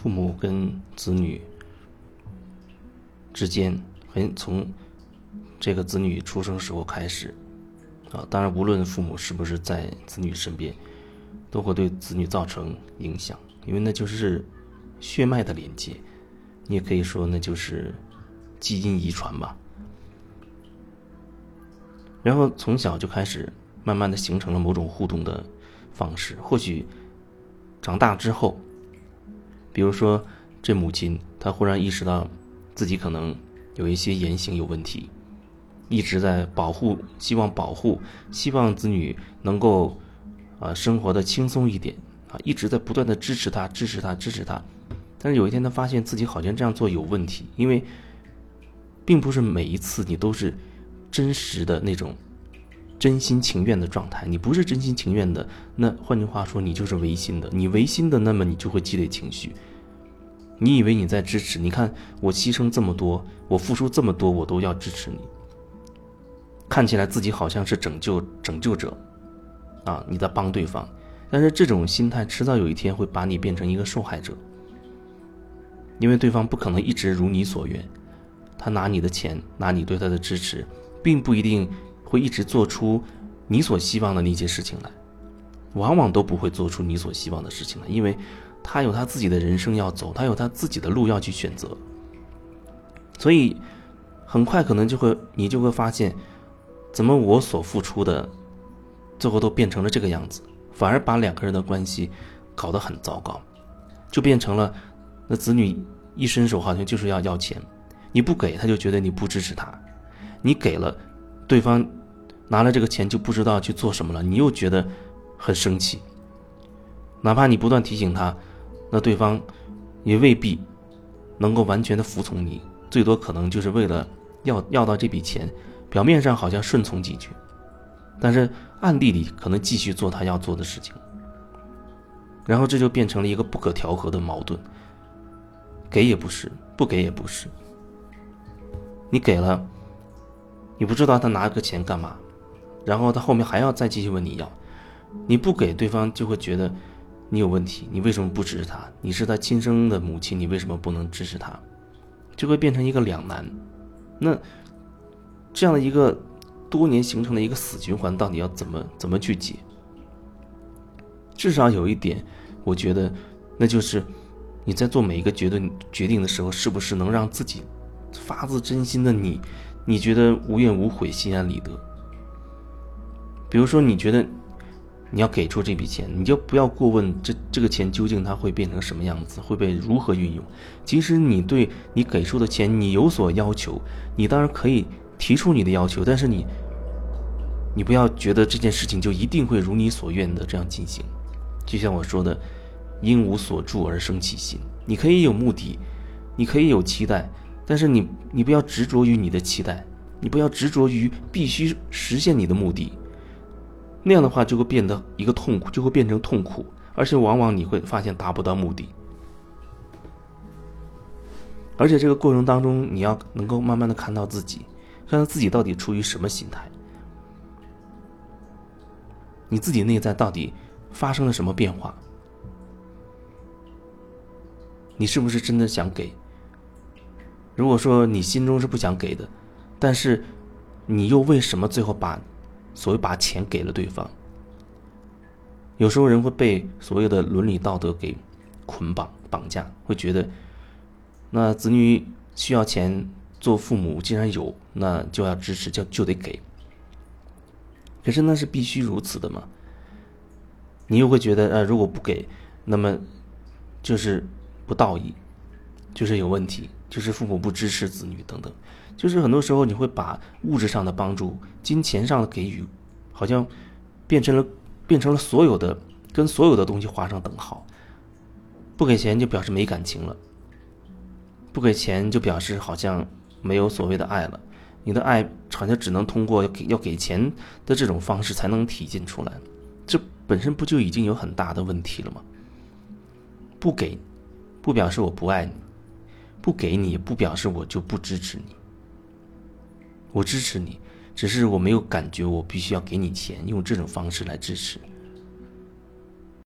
父母跟子女之间，很从这个子女出生时候开始，啊，当然无论父母是不是在子女身边，都会对子女造成影响，因为那就是血脉的连接，你也可以说那就是基因遗传吧。然后从小就开始慢慢的形成了某种互动的方式，或许长大之后，比如说这母亲她忽然意识到自己可能有一些言行有问题，一直在保护，希望保护，希望子女能够啊生活的轻松一点啊，一直在不断的支持他，支持他，支持他，但是有一天他发现自己好像这样做有问题，因为并不是每一次你都是。真实的那种真心情愿的状态，你不是真心情愿的，那换句话说，你就是违心的。你违心的，那么你就会积累情绪。你以为你在支持？你看我牺牲这么多，我付出这么多，我都要支持你。看起来自己好像是拯救拯救者，啊，你在帮对方，但是这种心态迟早有一天会把你变成一个受害者，因为对方不可能一直如你所愿，他拿你的钱，拿你对他的支持。并不一定会一直做出你所希望的那些事情来，往往都不会做出你所希望的事情来，因为他有他自己的人生要走，他有他自己的路要去选择，所以很快可能就会你就会发现，怎么我所付出的最后都变成了这个样子，反而把两个人的关系搞得很糟糕，就变成了那子女一伸手好像就是要要钱，你不给他就觉得你不支持他。你给了，对方拿了这个钱就不知道去做什么了，你又觉得很生气。哪怕你不断提醒他，那对方也未必能够完全的服从你，最多可能就是为了要要到这笔钱，表面上好像顺从几句，但是暗地里可能继续做他要做的事情。然后这就变成了一个不可调和的矛盾，给也不是，不给也不是。你给了。你不知道他拿个钱干嘛，然后他后面还要再继续问你要，你不给对方就会觉得你有问题，你为什么不支持他？你是他亲生的母亲，你为什么不能支持他？就会变成一个两难。那这样的一个多年形成的一个死循环，到底要怎么怎么去解？至少有一点，我觉得那就是你在做每一个决定决定的时候，是不是能让自己发自真心的你。你觉得无怨无悔、心安理得。比如说，你觉得你要给出这笔钱，你就不要过问这这个钱究竟它会变成什么样子，会被如何运用。即使你对你给出的钱你有所要求，你当然可以提出你的要求，但是你你不要觉得这件事情就一定会如你所愿的这样进行。就像我说的，因无所住而生其心。你可以有目的，你可以有期待。但是你，你不要执着于你的期待，你不要执着于必须实现你的目的，那样的话就会变得一个痛苦，就会变成痛苦，而且往往你会发现达不到目的，而且这个过程当中，你要能够慢慢的看到自己，看到自己到底处于什么心态，你自己内在到底发生了什么变化，你是不是真的想给？如果说你心中是不想给的，但是你又为什么最后把所谓把钱给了对方？有时候人会被所谓的伦理道德给捆绑绑架，会觉得那子女需要钱，做父母既然有，那就要支持，就就得给。可是那是必须如此的嘛？你又会觉得，呃，如果不给，那么就是不道义，就是有问题。就是父母不支持子女等等，就是很多时候你会把物质上的帮助、金钱上的给予，好像变成了变成了所有的跟所有的东西画上等号。不给钱就表示没感情了，不给钱就表示好像没有所谓的爱了。你的爱好像只能通过要给钱的这种方式才能体现出来，这本身不就已经有很大的问题了吗？不给，不表示我不爱你。不给你，不表示我就不支持你。我支持你，只是我没有感觉我必须要给你钱，用这种方式来支持。